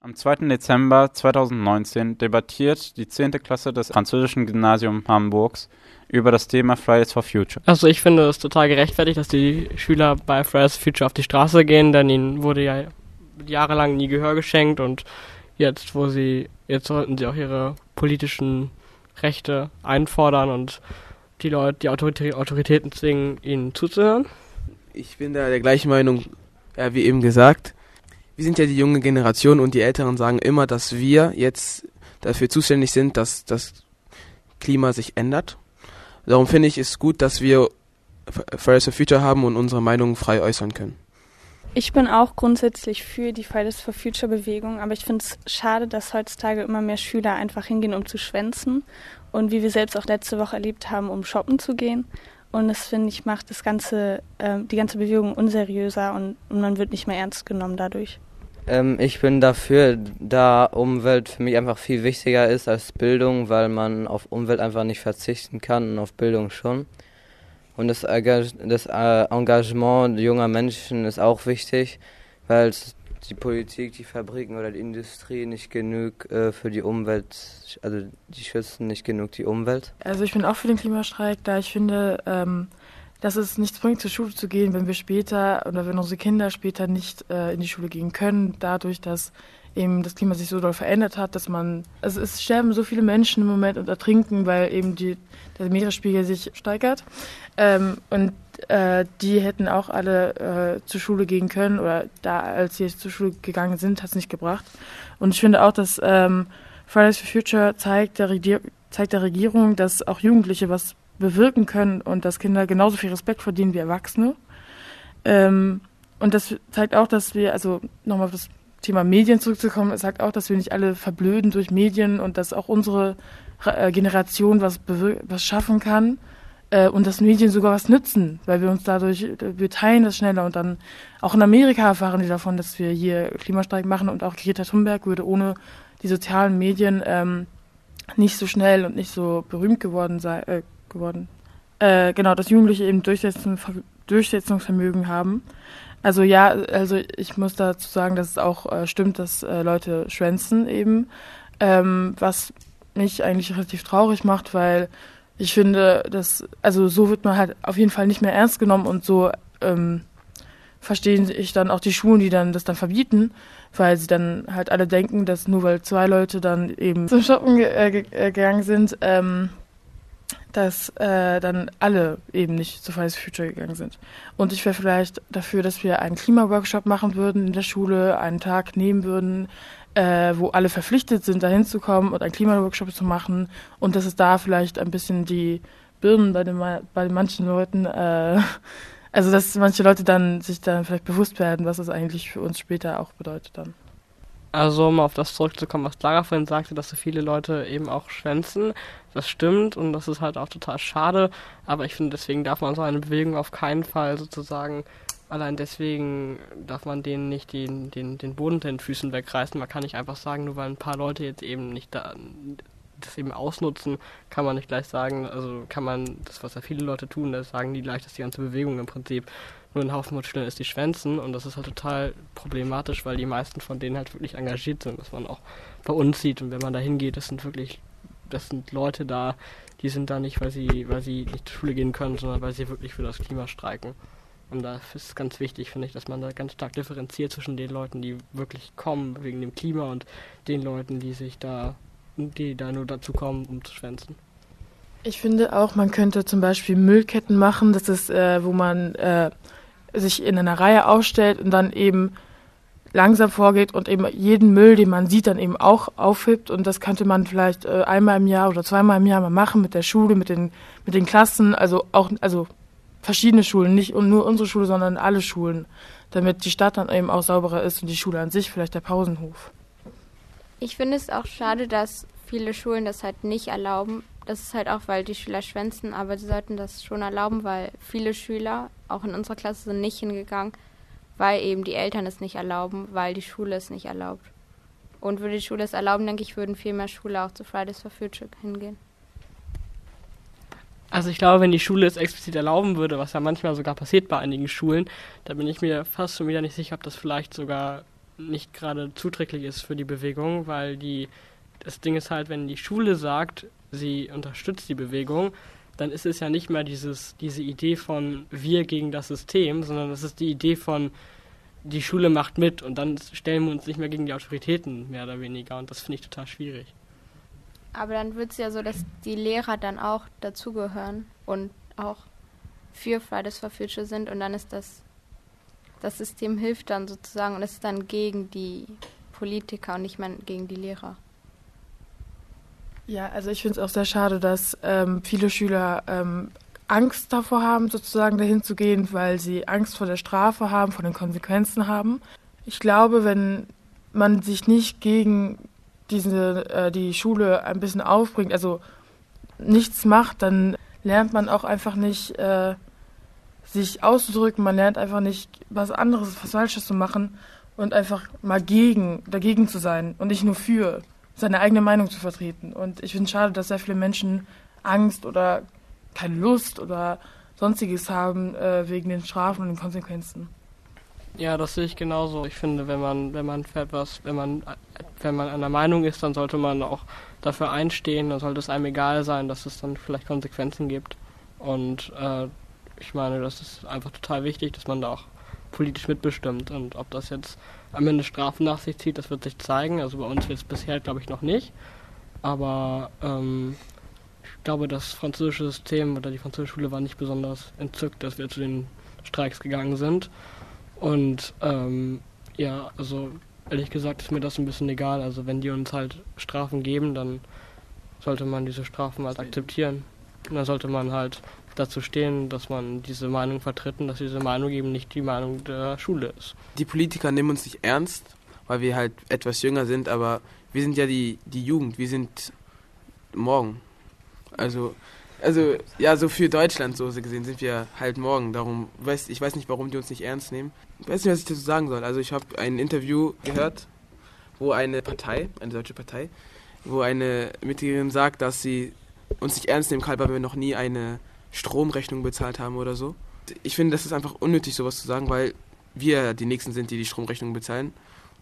Am 2. Dezember 2019 debattiert die 10. Klasse des Französischen Gymnasiums Hamburgs über das Thema Fridays for Future. Also ich finde es total gerechtfertigt, dass die Schüler bei Fridays for Future auf die Straße gehen, denn ihnen wurde ja jahrelang nie Gehör geschenkt und jetzt, wo sie, jetzt sollten sie auch ihre politischen Rechte einfordern und die Leute, die Autoritäten zwingen, ihnen zuzuhören. Ich bin da der gleichen Meinung, ja, wie eben gesagt wir sind ja die junge Generation und die Älteren sagen immer, dass wir jetzt dafür zuständig sind, dass das Klima sich ändert. Darum finde ich es gut, dass wir Fridays for Future haben und unsere Meinung frei äußern können. Ich bin auch grundsätzlich für die Fridays for Future Bewegung, aber ich finde es schade, dass heutzutage immer mehr Schüler einfach hingehen, um zu schwänzen und wie wir selbst auch letzte Woche erlebt haben, um shoppen zu gehen. Und das finde ich macht das ganze, äh, die ganze Bewegung unseriöser und, und man wird nicht mehr ernst genommen dadurch. Ähm, ich bin dafür, da Umwelt für mich einfach viel wichtiger ist als Bildung, weil man auf Umwelt einfach nicht verzichten kann und auf Bildung schon. Und das, äh, Engagement junger Menschen ist auch wichtig, weil die Politik, die Fabriken oder die Industrie nicht genug äh, für die Umwelt, also die schützen nicht genug die Umwelt. Also ich bin auch für den Klimastreik, da ich finde, ähm, dass es nichts bringt, zur Schule zu gehen, wenn wir später oder wenn unsere Kinder später nicht äh, in die Schule gehen können, dadurch, dass eben das Klima sich so doll verändert hat, dass man, also es sterben so viele Menschen im Moment und ertrinken, weil eben die, der Meeresspiegel sich steigert. Ähm, und äh, die hätten auch alle äh, zur Schule gehen können oder da, als sie zur Schule gegangen sind, hat es nicht gebracht. Und ich finde auch, dass ähm, Fridays for Future zeigt der, zeigt der Regierung, dass auch Jugendliche was bewirken können und dass Kinder genauso viel Respekt verdienen wie Erwachsene. Ähm, und das zeigt auch, dass wir, also nochmal auf das Thema Medien zurückzukommen, es sagt auch, dass wir nicht alle verblöden durch Medien und dass auch unsere äh, Generation was, was schaffen kann äh, und dass Medien sogar was nützen, weil wir uns dadurch, wir teilen das schneller und dann auch in Amerika erfahren die davon, dass wir hier Klimastreik machen und auch Greta Thunberg würde ohne die sozialen Medien ähm, nicht so schnell und nicht so berühmt geworden sein, äh, geworden. Äh, genau, dass Jugendliche eben Durchsetzungsvermögen haben. Also ja, also ich muss dazu sagen, dass es auch äh, stimmt, dass äh, Leute schwänzen eben, ähm, was mich eigentlich relativ traurig macht, weil ich finde, dass also so wird man halt auf jeden Fall nicht mehr ernst genommen und so ähm, verstehen ich dann auch die Schulen, die dann das dann verbieten, weil sie dann halt alle denken, dass nur weil zwei Leute dann eben zum Shoppen äh, äh, gegangen sind, ähm, dass äh, dann alle eben nicht zu Fridays for Future gegangen sind. Und ich wäre vielleicht dafür, dass wir einen Klimaworkshop machen würden in der Schule, einen Tag nehmen würden, äh, wo alle verpflichtet sind, da hinzukommen und einen Klimaworkshop zu machen und dass es da vielleicht ein bisschen die Birnen bei, den, bei manchen Leuten, äh, also dass manche Leute dann sich dann vielleicht bewusst werden, was es eigentlich für uns später auch bedeutet dann. Also um auf das zurückzukommen, was Clara vorhin sagte, dass so viele Leute eben auch schwänzen. Das stimmt und das ist halt auch total schade. Aber ich finde, deswegen darf man so eine Bewegung auf keinen Fall sozusagen, allein deswegen darf man denen nicht den, den, den Boden unter den Füßen wegreißen. Man kann nicht einfach sagen, nur weil ein paar Leute jetzt eben nicht da das eben ausnutzen, kann man nicht gleich sagen, also kann man das, was ja viele Leute tun, das sagen die gleich, dass die ganze Bewegung im Prinzip nur ein Haufen von Schülern ist, die schwänzen und das ist halt total problematisch, weil die meisten von denen halt wirklich engagiert sind, was man auch bei uns sieht und wenn man da hingeht, das sind wirklich, das sind Leute da, die sind da nicht, weil sie, weil sie nicht zur Schule gehen können, sondern weil sie wirklich für das Klima streiken. Und da ist es ganz wichtig, finde ich, dass man da ganz stark differenziert zwischen den Leuten, die wirklich kommen wegen dem Klima und den Leuten, die sich da, die da nur dazu kommen, um zu schwänzen. Ich finde auch, man könnte zum Beispiel Müllketten machen, das ist, äh, wo man äh, sich in einer Reihe aufstellt und dann eben langsam vorgeht und eben jeden Müll, den man sieht, dann eben auch aufhebt. Und das könnte man vielleicht äh, einmal im Jahr oder zweimal im Jahr mal machen mit der Schule, mit den, mit den Klassen, also auch, also verschiedene Schulen, nicht nur unsere Schule, sondern alle Schulen, damit die Stadt dann eben auch sauberer ist und die Schule an sich, vielleicht der Pausenhof. Ich finde es auch schade, dass viele Schulen das halt nicht erlauben. Das ist halt auch, weil die Schüler schwänzen, aber sie sollten das schon erlauben, weil viele Schüler, auch in unserer Klasse, sind nicht hingegangen, weil eben die Eltern es nicht erlauben, weil die Schule es nicht erlaubt. Und würde die Schule es erlauben, denke ich, würden viel mehr Schüler auch zu Fridays for Future hingehen. Also ich glaube, wenn die Schule es explizit erlauben würde, was ja manchmal sogar passiert bei einigen Schulen, da bin ich mir fast schon wieder nicht sicher, ob das vielleicht sogar nicht gerade zuträglich ist für die Bewegung, weil die das Ding ist halt, wenn die Schule sagt, sie unterstützt die Bewegung, dann ist es ja nicht mehr dieses, diese Idee von wir gegen das System, sondern es ist die Idee von die Schule macht mit und dann stellen wir uns nicht mehr gegen die Autoritäten mehr oder weniger und das finde ich total schwierig. Aber dann wird es ja so, dass die Lehrer dann auch dazugehören und auch für Fridays for Future sind und dann ist das, das System hilft dann sozusagen und es ist dann gegen die Politiker und nicht mehr gegen die Lehrer. Ja, also ich finde es auch sehr schade, dass ähm, viele Schüler ähm, Angst davor haben, sozusagen dahin zu gehen, weil sie Angst vor der Strafe haben, vor den Konsequenzen haben. Ich glaube, wenn man sich nicht gegen diese, äh, die Schule ein bisschen aufbringt, also nichts macht, dann lernt man auch einfach nicht, äh, sich auszudrücken, man lernt einfach nicht, was anderes, was Falsches zu machen und einfach mal gegen, dagegen zu sein und nicht nur für seine eigene Meinung zu vertreten. Und ich finde es schade, dass sehr viele Menschen Angst oder keine Lust oder sonstiges haben äh, wegen den Strafen und den Konsequenzen. Ja, das sehe ich genauso. Ich finde, wenn man, wenn man etwas, wenn man, wenn man einer Meinung ist, dann sollte man auch dafür einstehen. Dann sollte es einem egal sein, dass es dann vielleicht Konsequenzen gibt. Und äh, ich meine, das ist einfach total wichtig, dass man da auch politisch mitbestimmt. Und ob das jetzt am Ende Strafen nach sich zieht, das wird sich zeigen. Also bei uns jetzt bisher, glaube ich, noch nicht. Aber ähm, ich glaube, das französische System oder die französische Schule war nicht besonders entzückt, dass wir zu den Streiks gegangen sind. Und ähm, ja, also ehrlich gesagt ist mir das ein bisschen egal. Also wenn die uns halt Strafen geben, dann sollte man diese Strafen halt akzeptieren. Und dann sollte man halt dazu stehen, dass man diese Meinung vertritt und dass diese Meinung eben nicht die Meinung der Schule ist. Die Politiker nehmen uns nicht ernst, weil wir halt etwas jünger sind, aber wir sind ja die, die Jugend, wir sind morgen. Also, also ja, so für Deutschland so gesehen sind wir halt morgen. Darum weiß ich weiß nicht, warum die uns nicht ernst nehmen. Ich weiß nicht, was ich dazu sagen soll. Also ich habe ein Interview gehört, wo eine Partei, eine deutsche Partei, wo eine Mitgliederin sagt, dass sie uns nicht ernst nehmen kann, weil wir noch nie eine Stromrechnung bezahlt haben oder so. Ich finde, das ist einfach unnötig, sowas zu sagen, weil wir die Nächsten sind, die die Stromrechnung bezahlen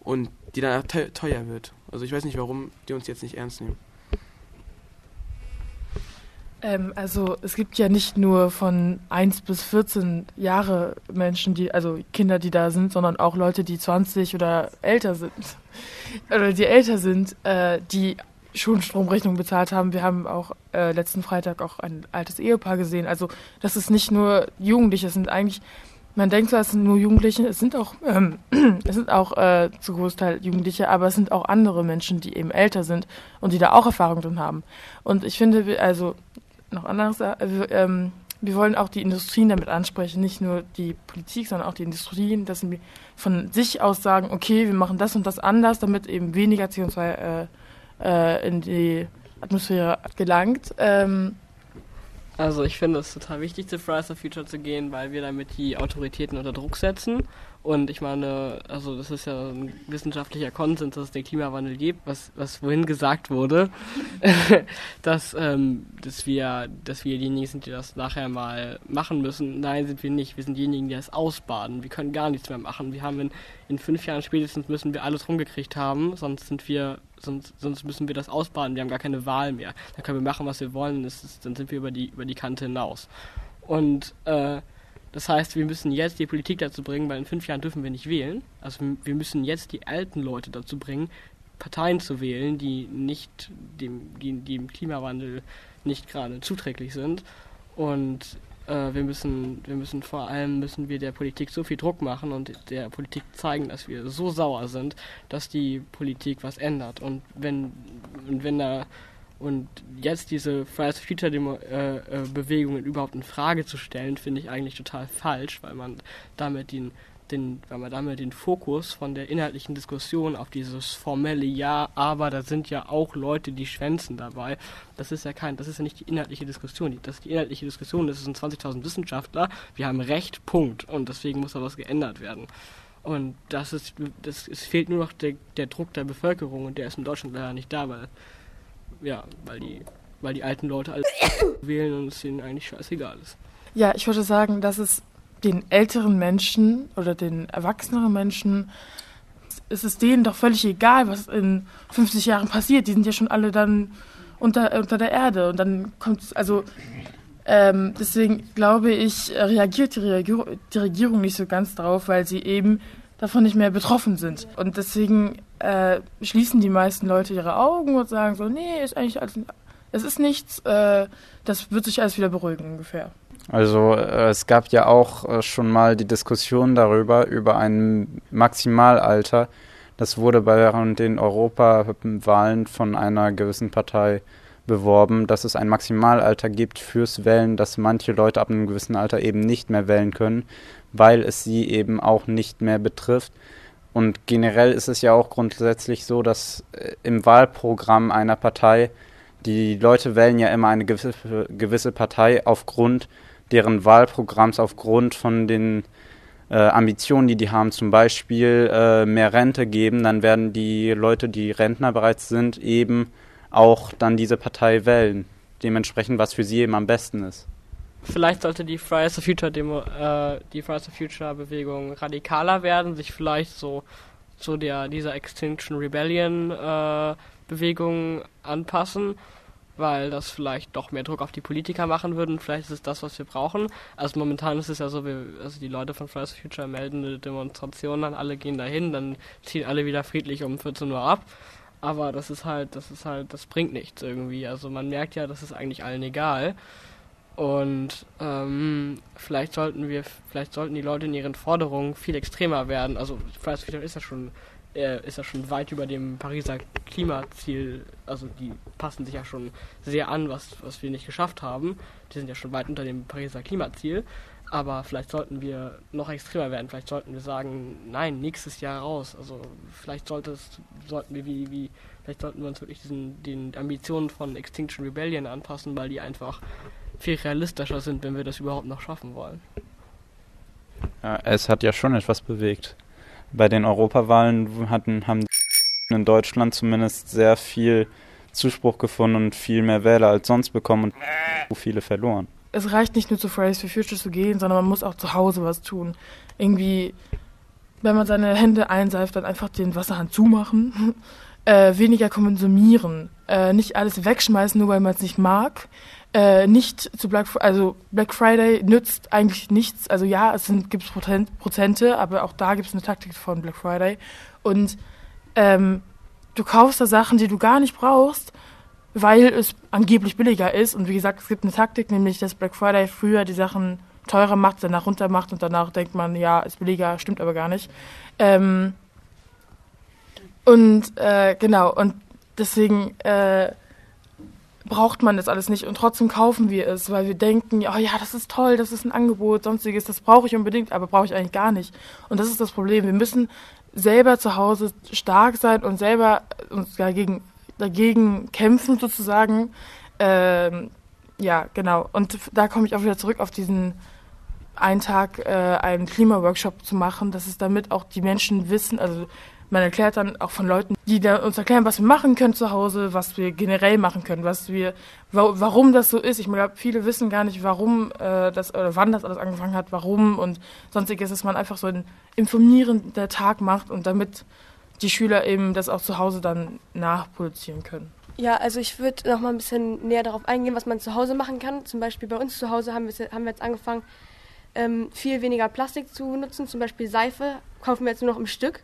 und die dann teuer wird. Also ich weiß nicht, warum die uns jetzt nicht ernst nehmen. Ähm, also es gibt ja nicht nur von 1 bis 14 Jahre Menschen, die, also Kinder, die da sind, sondern auch Leute, die 20 oder älter sind. Oder die älter sind, äh, die schon Stromrechnung bezahlt haben. Wir haben auch äh, letzten Freitag auch ein altes Ehepaar gesehen. Also das ist nicht nur Jugendliche, es sind eigentlich, man denkt zwar, es sind nur Jugendliche, es sind auch, ähm, es sind auch äh, zu Großteil Jugendliche, aber es sind auch andere Menschen, die eben älter sind und die da auch Erfahrung drin haben. Und ich finde, also noch anderes, äh, ähm, wir wollen auch die Industrien damit ansprechen, nicht nur die Politik, sondern auch die Industrien, dass sie von sich aus sagen, okay, wir machen das und das anders, damit eben weniger CO2 äh, in die Atmosphäre gelangt. Ähm, also ich finde es total wichtig, zu Fridays for Future zu gehen, weil wir damit die Autoritäten unter Druck setzen und ich meine, also das ist ja ein wissenschaftlicher Konsens, dass es den Klimawandel gibt, was, was vorhin gesagt wurde, dass, ähm, dass, wir, dass wir diejenigen sind, die das nachher mal machen müssen. Nein, sind wir nicht. Wir sind diejenigen, die das ausbaden. Wir können gar nichts mehr machen. Wir haben in, in fünf Jahren spätestens müssen wir alles rumgekriegt haben, sonst sind wir, sonst, sonst müssen wir das ausbaden. Wir haben gar keine Wahl mehr. Dann können wir machen, was wir wollen, ist, dann sind wir über die, über die Kante hinaus. Und äh, das heißt, wir müssen jetzt die Politik dazu bringen, weil in fünf Jahren dürfen wir nicht wählen. Also wir müssen jetzt die alten Leute dazu bringen, Parteien zu wählen, die nicht dem, die, die dem Klimawandel nicht gerade zuträglich sind. Und äh, wir müssen, wir müssen vor allem müssen wir der Politik so viel Druck machen und der Politik zeigen, dass wir so sauer sind, dass die Politik was ändert. Und wenn, und wenn da und jetzt diese Fridays for Future Demo, äh, äh, Bewegungen überhaupt in Frage zu stellen, finde ich eigentlich total falsch, weil man damit den, den, weil man damit den Fokus von der inhaltlichen Diskussion auf dieses formelle Ja, aber da sind ja auch Leute, die schwänzen dabei. Das ist ja kein, das ist ja nicht die inhaltliche Diskussion. Das ist die inhaltliche Diskussion, das sind 20.000 Wissenschaftler, wir haben Recht, Punkt. Und deswegen muss da was geändert werden. Und das ist, das, es fehlt nur noch der, der Druck der Bevölkerung und der ist in Deutschland leider nicht da, weil ja, weil die, weil die alten Leute alles wählen und es ihnen eigentlich scheißegal ist. Ja, ich würde sagen, dass es den älteren Menschen oder den erwachseneren Menschen es ist denen doch völlig egal, was in 50 Jahren passiert. Die sind ja schon alle dann unter, unter der Erde. Und dann kommt es, also ähm, deswegen glaube ich, reagiert die, Reagier die Regierung nicht so ganz drauf, weil sie eben davon nicht mehr betroffen sind. Und deswegen äh, schließen die meisten Leute ihre Augen und sagen so, nee, ist eigentlich alles, es ist nichts, äh, das wird sich alles wieder beruhigen ungefähr. Also äh, es gab ja auch äh, schon mal die Diskussion darüber, über ein Maximalalter. Das wurde bei den Europawahlen von einer gewissen Partei beworben, dass es ein Maximalalter gibt fürs Wählen, dass manche Leute ab einem gewissen Alter eben nicht mehr wählen können, weil es sie eben auch nicht mehr betrifft. Und generell ist es ja auch grundsätzlich so, dass äh, im Wahlprogramm einer Partei die Leute wählen ja immer eine gewisse, gewisse Partei aufgrund deren Wahlprogramms, aufgrund von den äh, Ambitionen, die die haben, zum Beispiel äh, mehr Rente geben, dann werden die Leute, die Rentner bereits sind, eben auch dann diese Partei wählen. Dementsprechend, was für sie eben am besten ist. Vielleicht sollte die Fridays for Future Demo, äh, die Fridays for Future Bewegung radikaler werden, sich vielleicht so zu der dieser Extinction Rebellion äh, Bewegung anpassen, weil das vielleicht doch mehr Druck auf die Politiker machen würde. Vielleicht ist es das, was wir brauchen. Also momentan ist es ja so, wir, also die Leute von Fridays for Future melden eine Demonstration, dann alle gehen dahin, dann ziehen alle wieder friedlich um 14 Uhr ab. Aber das ist halt, das ist halt, das bringt nichts irgendwie. Also man merkt ja, das ist eigentlich allen egal. Und ähm, vielleicht sollten wir, vielleicht sollten die Leute in ihren Forderungen viel extremer werden. Also Fridays for Future ist ja schon äh, ist ja schon weit über dem Pariser Klimaziel, also die passen sich ja schon sehr an, was, was wir nicht geschafft haben. Die sind ja schon weit unter dem Pariser Klimaziel. Aber vielleicht sollten wir noch extremer werden. Vielleicht sollten wir sagen, nein, nächstes Jahr raus. Also vielleicht sollte es, sollten wir wie, wie, vielleicht sollten wir uns wirklich diesen, den Ambitionen von Extinction Rebellion anpassen, weil die einfach viel realistischer sind, wenn wir das überhaupt noch schaffen wollen. Ja, es hat ja schon etwas bewegt bei den Europawahlen hatten, haben in Deutschland zumindest sehr viel Zuspruch gefunden und viel mehr Wähler als sonst bekommen und viele verloren. Es reicht nicht nur zu Fridays for Future zu gehen, sondern man muss auch zu Hause was tun. Irgendwie, wenn man seine Hände einseift, dann einfach den Wasserhahn zumachen, äh, weniger konsumieren, äh, nicht alles wegschmeißen, nur weil man es nicht mag. Äh, nicht zu Black also Black Friday nützt eigentlich nichts. Also ja, es gibt Prozent, Prozente, aber auch da gibt es eine Taktik von Black Friday. Und ähm, du kaufst da Sachen, die du gar nicht brauchst, weil es angeblich billiger ist. Und wie gesagt, es gibt eine Taktik, nämlich dass Black Friday früher die Sachen teurer macht, danach runter macht und danach denkt man, ja, ist billiger, stimmt aber gar nicht. Ähm, und äh, genau, und deswegen äh, braucht man das alles nicht und trotzdem kaufen wir es, weil wir denken, oh ja, das ist toll, das ist ein Angebot, sonstiges, das brauche ich unbedingt, aber brauche ich eigentlich gar nicht. Und das ist das Problem. Wir müssen selber zu Hause stark sein und selber uns dagegen, dagegen kämpfen sozusagen. Ähm, ja, genau. Und da komme ich auch wieder zurück auf diesen einen Tag äh, einen Klimaworkshop zu machen, dass es damit auch die Menschen wissen, also man erklärt dann auch von Leuten, die da uns erklären, was wir machen können zu Hause, was wir generell machen können, was wir, wa warum das so ist. Ich glaube, viele wissen gar nicht, warum äh, das oder wann das alles angefangen hat, warum und sonstiges, dass man einfach so ein informierender Tag macht und damit die Schüler eben das auch zu Hause dann nachproduzieren können. Ja, also ich würde noch mal ein bisschen näher darauf eingehen, was man zu Hause machen kann. Zum Beispiel bei uns zu Hause haben wir, haben wir jetzt angefangen, ähm, viel weniger Plastik zu nutzen. Zum Beispiel Seife kaufen wir jetzt nur noch im Stück.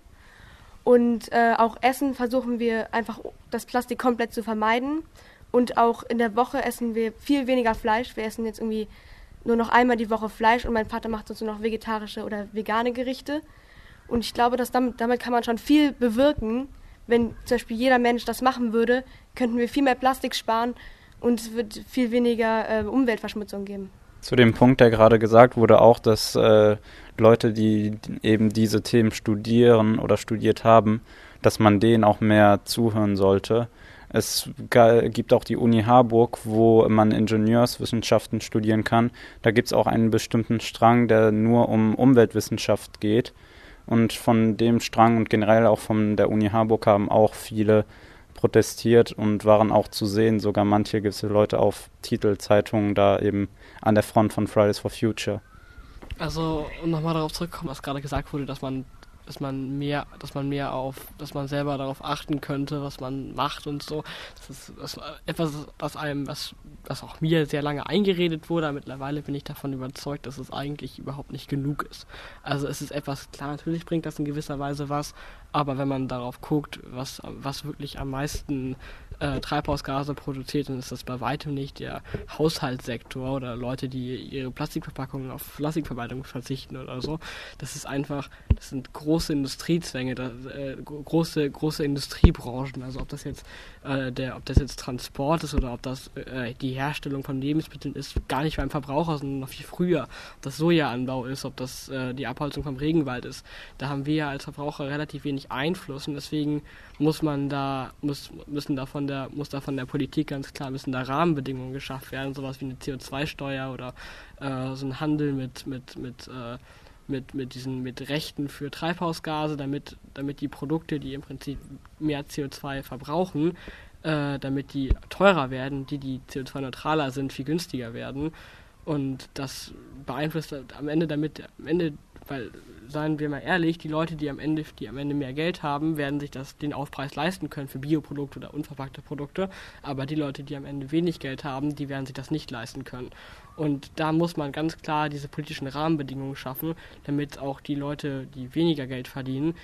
Und äh, auch Essen versuchen wir einfach das Plastik komplett zu vermeiden. Und auch in der Woche essen wir viel weniger Fleisch. Wir essen jetzt irgendwie nur noch einmal die Woche Fleisch und mein Vater macht uns nur noch vegetarische oder vegane Gerichte. Und ich glaube, dass damit, damit kann man schon viel bewirken. Wenn zum Beispiel jeder Mensch das machen würde, könnten wir viel mehr Plastik sparen und es wird viel weniger äh, Umweltverschmutzung geben. Zu dem Punkt, der gerade gesagt wurde, auch, dass äh, Leute, die eben diese Themen studieren oder studiert haben, dass man denen auch mehr zuhören sollte. Es gibt auch die Uni Harburg, wo man Ingenieurswissenschaften studieren kann. Da gibt es auch einen bestimmten Strang, der nur um Umweltwissenschaft geht. Und von dem Strang und generell auch von der Uni Harburg haben auch viele protestiert und waren auch zu sehen, sogar manche gewisse Leute auf Titelzeitungen da eben an der Front von Fridays for Future. Also, um nochmal darauf zurückzukommen, was gerade gesagt wurde, dass man dass man mehr, dass man mehr auf, dass man selber darauf achten könnte, was man macht und so. Das ist, das ist etwas, was einem, was, was auch mir sehr lange eingeredet wurde. Aber mittlerweile bin ich davon überzeugt, dass es eigentlich überhaupt nicht genug ist. Also es ist etwas, klar, natürlich bringt das in gewisser Weise was, aber wenn man darauf guckt, was, was wirklich am meisten äh, Treibhausgase produziert, dann ist das bei weitem nicht der Haushaltssektor oder Leute, die ihre Plastikverpackungen auf Plastikverwaltung verzichten oder so. Das ist einfach, das sind große Industriezwänge, da, äh, große, große Industriebranchen. Also ob das jetzt äh, der, ob das jetzt Transport ist oder ob das äh, die Herstellung von Lebensmitteln ist, gar nicht beim Verbraucher, sondern noch viel früher. Ob das Sojaanbau ist, ob das äh, die Abholzung vom Regenwald ist. Da haben wir ja als Verbraucher relativ wenig Einfluss und deswegen muss man da, muss, müssen da von der, muss da von der Politik ganz klar, müssen da Rahmenbedingungen geschaffen werden, sowas wie eine CO2-Steuer oder äh, so ein Handel mit, mit, mit, äh, mit, mit diesen, mit Rechten für Treibhausgase, damit, damit die Produkte, die im Prinzip mehr CO2 verbrauchen, äh, damit die teurer werden, die, die CO2-neutraler sind, viel günstiger werden. Und das beeinflusst am Ende damit, am Ende, weil seien wir mal ehrlich, die Leute, die am Ende, die am Ende mehr Geld haben, werden sich das, den Aufpreis leisten können für Bioprodukte oder unverpackte Produkte. Aber die Leute, die am Ende wenig Geld haben, die werden sich das nicht leisten können. Und da muss man ganz klar diese politischen Rahmenbedingungen schaffen, damit auch die Leute, die weniger Geld verdienen,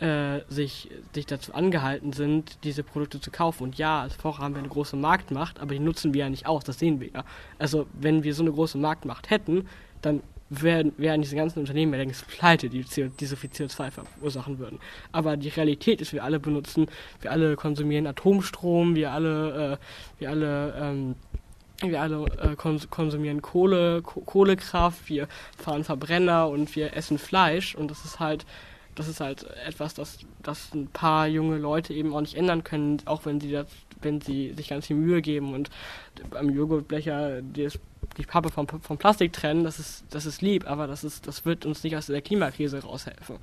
äh, sich, sich dazu angehalten sind, diese Produkte zu kaufen. Und ja, als Vorher haben wir eine große Marktmacht, aber die nutzen wir ja nicht aus, das sehen wir ja. Also wenn wir so eine große Marktmacht hätten, dann wären, wären diese ganzen Unternehmen ja längst pleite, die, CO, die so viel CO2 verursachen würden. Aber die Realität ist, wir alle benutzen, wir alle konsumieren Atomstrom, wir alle, äh, wir alle, ähm, wir alle äh, konsumieren Kohle, Kohlekraft, wir fahren Verbrenner und wir essen Fleisch und das ist halt das ist halt etwas, das, das ein paar junge Leute eben auch nicht ändern können, auch wenn sie das, wenn sie sich ganz viel Mühe geben und am Joghurtbecher das die Pappe vom, vom Plastik trennen, das ist, das ist lieb, aber das, ist, das wird uns nicht aus der Klimakrise raushelfen.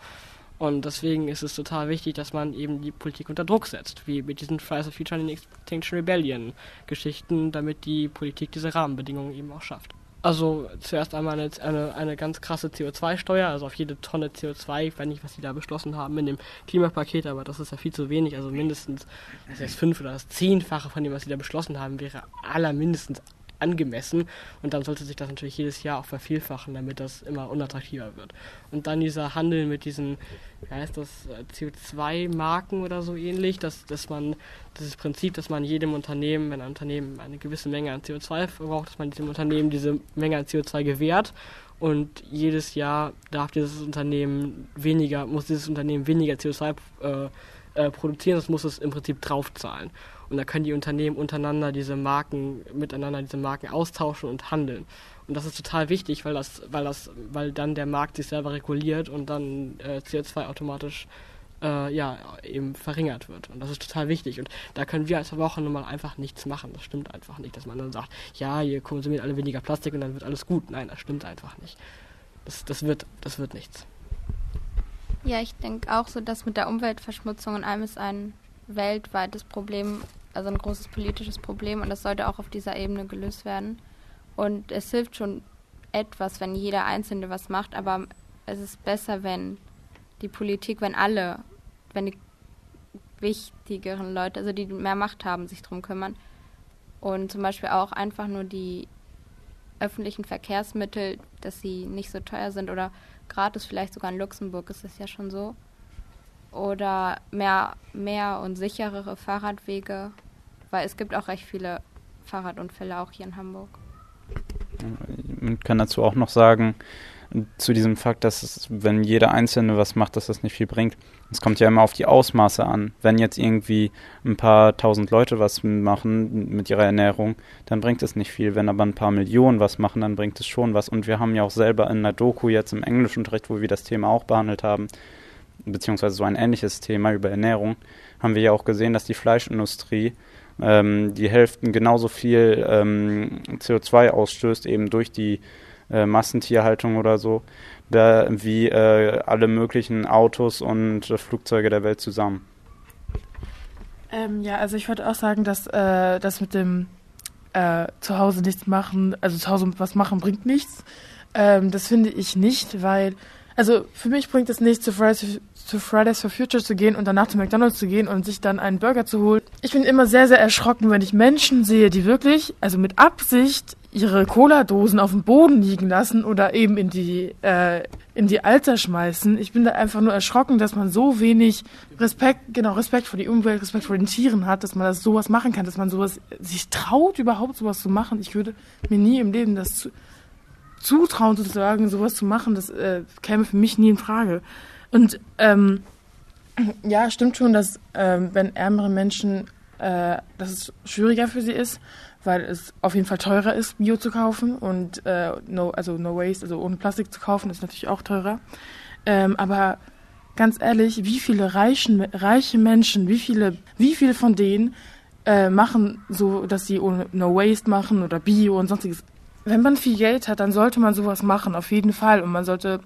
Und deswegen ist es total wichtig, dass man eben die Politik unter Druck setzt, wie mit diesen Fridays of Future and Extinction Rebellion Geschichten, damit die Politik diese Rahmenbedingungen eben auch schafft. Also zuerst einmal eine, eine, eine ganz krasse CO2-Steuer, also auf jede Tonne CO2, ich weiß nicht, was sie da beschlossen haben in dem Klimapaket, aber das ist ja viel zu wenig, also mindestens das ist fünf oder das zehnfache von dem, was sie da beschlossen haben, wäre aller mindestens angemessen und dann sollte sich das natürlich jedes Jahr auch vervielfachen, damit das immer unattraktiver wird. Und dann dieser Handel mit diesen, wie heißt das, CO2-Marken oder so ähnlich, dass, dass man, dieses Prinzip, dass man jedem Unternehmen, wenn ein Unternehmen eine gewisse Menge an CO2 verbraucht, dass man diesem Unternehmen diese Menge an CO2 gewährt und jedes Jahr darf dieses Unternehmen weniger, muss dieses Unternehmen weniger CO2 äh, äh, produzieren, das muss es im Prinzip draufzahlen. Und da können die Unternehmen untereinander diese Marken, miteinander diese Marken austauschen und handeln. Und das ist total wichtig, weil das, weil das, weil dann der Markt sich selber reguliert und dann äh, CO2 automatisch äh, ja, eben verringert wird. Und das ist total wichtig. Und da können wir als Verbraucher nun mal einfach nichts machen. Das stimmt einfach nicht, dass man dann sagt, ja, ihr konsumiert alle weniger Plastik und dann wird alles gut. Nein, das stimmt einfach nicht. Das, das, wird, das wird nichts. Ja, ich denke auch so, dass mit der Umweltverschmutzung und allem ist ein weltweites Problem, also ein großes politisches Problem und das sollte auch auf dieser Ebene gelöst werden. Und es hilft schon etwas, wenn jeder Einzelne was macht, aber es ist besser, wenn die Politik, wenn alle, wenn die wichtigeren Leute, also die mehr Macht haben, sich darum kümmern. Und zum Beispiel auch einfach nur die öffentlichen Verkehrsmittel, dass sie nicht so teuer sind oder gratis, vielleicht sogar in Luxemburg ist es ja schon so oder mehr, mehr und sicherere Fahrradwege, weil es gibt auch recht viele Fahrradunfälle auch hier in Hamburg. Man kann dazu auch noch sagen, zu diesem Fakt, dass es, wenn jeder Einzelne was macht, dass das nicht viel bringt. Es kommt ja immer auf die Ausmaße an. Wenn jetzt irgendwie ein paar tausend Leute was machen mit ihrer Ernährung, dann bringt es nicht viel. Wenn aber ein paar Millionen was machen, dann bringt es schon was. Und wir haben ja auch selber in der Doku jetzt im Englischunterricht, wo wir das Thema auch behandelt haben, beziehungsweise so ein ähnliches Thema über Ernährung, haben wir ja auch gesehen, dass die Fleischindustrie ähm, die Hälften genauso viel ähm, CO2 ausstößt, eben durch die äh, Massentierhaltung oder so, da, wie äh, alle möglichen Autos und äh, Flugzeuge der Welt zusammen. Ähm, ja, also ich wollte auch sagen, dass äh, das mit dem äh, zu Hause nichts machen, also zu Hause was machen bringt nichts. Ähm, das finde ich nicht, weil also für mich bringt es nichts, zu Fridays zu Fridays for Future zu gehen und danach zu McDonalds zu gehen und sich dann einen Burger zu holen. Ich bin immer sehr, sehr erschrocken, wenn ich Menschen sehe, die wirklich, also mit Absicht, ihre Cola-Dosen auf dem Boden liegen lassen oder eben in die, äh, in die Alter schmeißen. Ich bin da einfach nur erschrocken, dass man so wenig Respekt, genau, Respekt vor die Umwelt, Respekt vor den Tieren hat, dass man das sowas machen kann, dass man sowas sich traut, überhaupt sowas zu machen. Ich würde mir nie im Leben das zu, zutrauen, sozusagen, sowas zu machen. Das äh, käme für mich nie in Frage. Und ähm, ja, stimmt schon, dass ähm, wenn ärmere Menschen, äh, dass es schwieriger für sie ist, weil es auf jeden Fall teurer ist, Bio zu kaufen und äh, no, also no waste, also ohne Plastik zu kaufen, ist natürlich auch teurer. Ähm, aber ganz ehrlich, wie viele reichen, reiche Menschen, wie viele, wie viele von denen äh, machen so, dass sie ohne No Waste machen oder Bio und sonstiges. Wenn man viel Geld hat, dann sollte man sowas machen, auf jeden Fall. Und man sollte,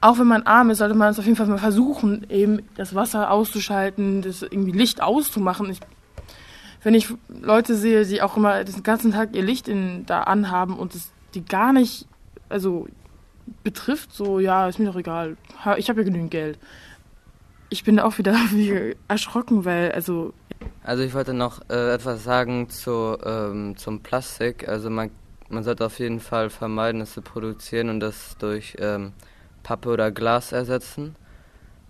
auch wenn man arm ist, sollte man es auf jeden Fall mal versuchen, eben das Wasser auszuschalten, das irgendwie Licht auszumachen. Ich wenn ich Leute sehe, die auch immer den ganzen Tag ihr Licht in, da anhaben und es die gar nicht, also betrifft, so, ja, ist mir doch egal. Ich habe ja genügend Geld. Ich bin auch wieder erschrocken, weil, also. Also ich wollte noch äh, etwas sagen zu, ähm, zum Plastik. Also man, man sollte auf jeden Fall vermeiden, es zu produzieren und das durch ähm, Pappe oder Glas ersetzen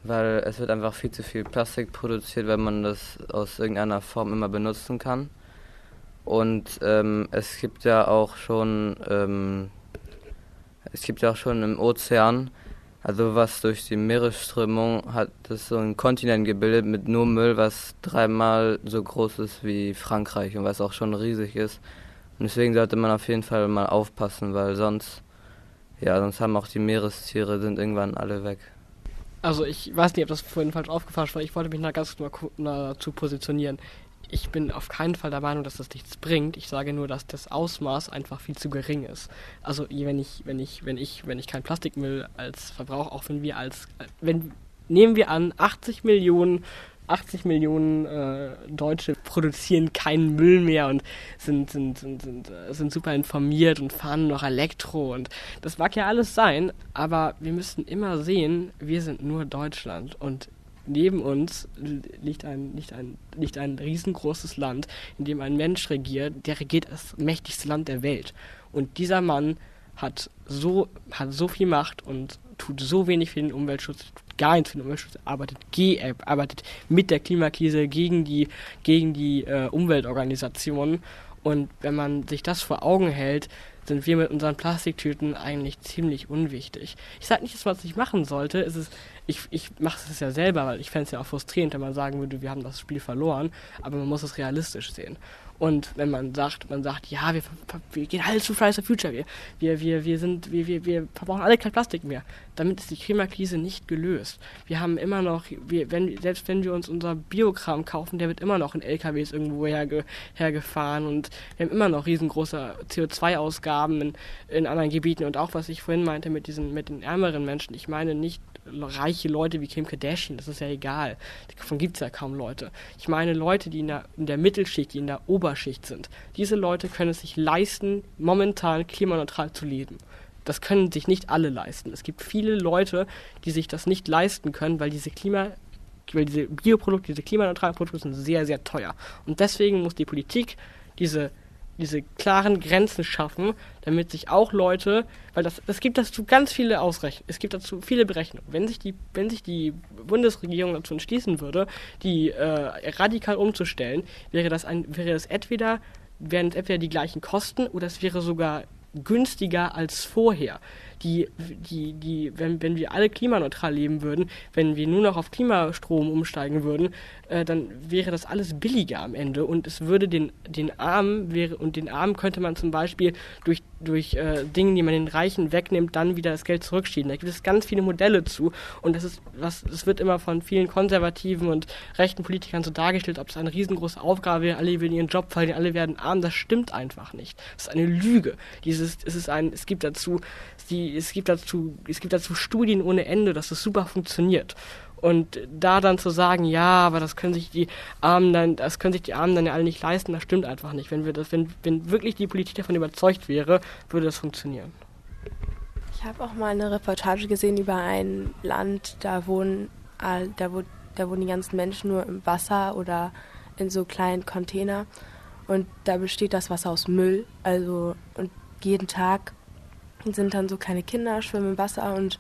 weil es wird einfach viel zu viel Plastik produziert, wenn man das aus irgendeiner Form immer benutzen kann. Und ähm, es gibt ja auch schon, ähm, es gibt ja auch schon im Ozean, also was durch die Meeresströmung hat es so ein Kontinent gebildet mit nur Müll, was dreimal so groß ist wie Frankreich und was auch schon riesig ist. Und deswegen sollte man auf jeden Fall mal aufpassen, weil sonst, ja, sonst haben auch die Meerestiere sind irgendwann alle weg. Also ich weiß nicht, ob das vorhin falsch aufgefasst war. Ich wollte mich da ganz mal dazu positionieren. Ich bin auf keinen Fall der Meinung, dass das nichts bringt. Ich sage nur, dass das Ausmaß einfach viel zu gering ist. Also wenn ich, wenn ich, wenn ich, wenn ich kein Plastikmüll als Verbrauch, auch wenn wir als, wenn nehmen wir an, 80 Millionen 80 Millionen äh, Deutsche produzieren keinen Müll mehr und sind, sind, sind, sind, äh, sind super informiert und fahren noch Elektro und das mag ja alles sein, aber wir müssen immer sehen, wir sind nur Deutschland und neben uns liegt ein, liegt ein, liegt ein riesengroßes Land, in dem ein Mensch regiert, der regiert das mächtigste Land der Welt. Und dieser Mann hat so, hat so viel Macht und tut so wenig für den Umweltschutz, gar nichts für den Umweltschutz, arbeitet, äh, arbeitet mit der Klimakrise gegen die, gegen die äh, Umweltorganisationen. Und wenn man sich das vor Augen hält, sind wir mit unseren Plastiktüten eigentlich ziemlich unwichtig. Ich sage nicht, dass man es nicht machen sollte. Es ist, ich ich mache es ja selber, weil ich fände es ja auch frustrierend, wenn man sagen würde, wir haben das Spiel verloren. Aber man muss es realistisch sehen. Und wenn man sagt, man sagt, ja, wir, wir gehen alle zu Fridays for Future, wir, wir, wir, wir, sind, wir, wir, wir verbrauchen alle kein Plastik mehr, damit ist die Klimakrise nicht gelöst. Wir haben immer noch, wir, wenn, selbst wenn wir uns unser Biokram kaufen, der wird immer noch in LKWs irgendwo herge, hergefahren und wir haben immer noch riesengroße CO2-Ausgaben in, in anderen Gebieten und auch was ich vorhin meinte mit diesen, mit den ärmeren Menschen, ich meine nicht reiche Leute wie Kim Kardashian, das ist ja egal. Davon gibt es ja kaum Leute. Ich meine Leute, die in der, in der Mittelschicht, die in der Oberschicht sind. Diese Leute können es sich leisten, momentan klimaneutral zu leben. Das können sich nicht alle leisten. Es gibt viele Leute, die sich das nicht leisten können, weil diese Klima weil diese Bioprodukte, diese klimaneutralen Produkte sind sehr, sehr teuer. Und deswegen muss die Politik diese diese klaren Grenzen schaffen, damit sich auch Leute, weil das, es gibt dazu ganz viele Ausrechnungen, es gibt dazu viele Berechnungen. Wenn sich die, wenn sich die Bundesregierung dazu entschließen würde, die äh, radikal umzustellen, wäre das ein, wäre es entweder, wären es entweder die gleichen Kosten oder es wäre sogar günstiger als vorher die, die, die, wenn, wenn wir alle klimaneutral leben würden, wenn wir nur noch auf Klimastrom umsteigen würden, äh, dann wäre das alles billiger am Ende. Und es würde den, den Armen wäre und den Armen könnte man zum Beispiel durch, durch äh, Dinge, die man den Reichen wegnimmt, dann wieder das Geld zurückschieben. Da gibt es ganz viele Modelle zu und das ist was, es wird immer von vielen konservativen und rechten Politikern so dargestellt, ob es eine riesengroße Aufgabe wäre, alle würden ihren Job verlieren, alle werden arm. Das stimmt einfach nicht. Das ist eine Lüge. Dieses, es ist ein, es gibt dazu die, es gibt dazu, es gibt dazu Studien ohne Ende, dass das super funktioniert. Und da dann zu sagen, ja, aber das können sich die Armen dann, das können sich die Armen dann ja alle nicht leisten, das stimmt einfach nicht. Wenn wir das, wenn, wenn wirklich die Politik davon überzeugt wäre, würde das funktionieren. Ich habe auch mal eine Reportage gesehen über ein Land, da wohnen da, wo, da wohnen die ganzen Menschen nur im Wasser oder in so kleinen Container. Und da besteht das Wasser aus Müll. Also, und jeden Tag sind dann so kleine Kinder, schwimmen im Wasser und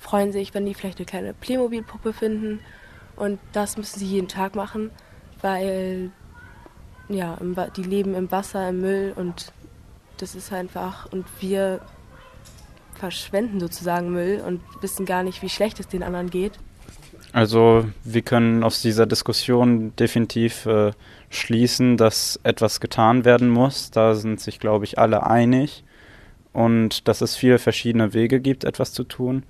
freuen sich, wenn die vielleicht eine kleine Playmobil-Puppe finden. Und das müssen sie jeden Tag machen, weil ja, die leben im Wasser, im Müll und das ist einfach, und wir verschwenden sozusagen Müll und wissen gar nicht, wie schlecht es den anderen geht. Also wir können aus dieser Diskussion definitiv äh, schließen, dass etwas getan werden muss. Da sind sich, glaube ich, alle einig. Und dass es viele verschiedene Wege gibt, etwas zu tun.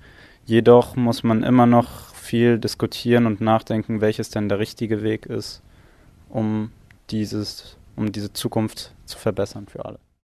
Jedoch muss man immer noch viel diskutieren und nachdenken, welches denn der richtige Weg ist, um dieses, um diese Zukunft zu verbessern für alle.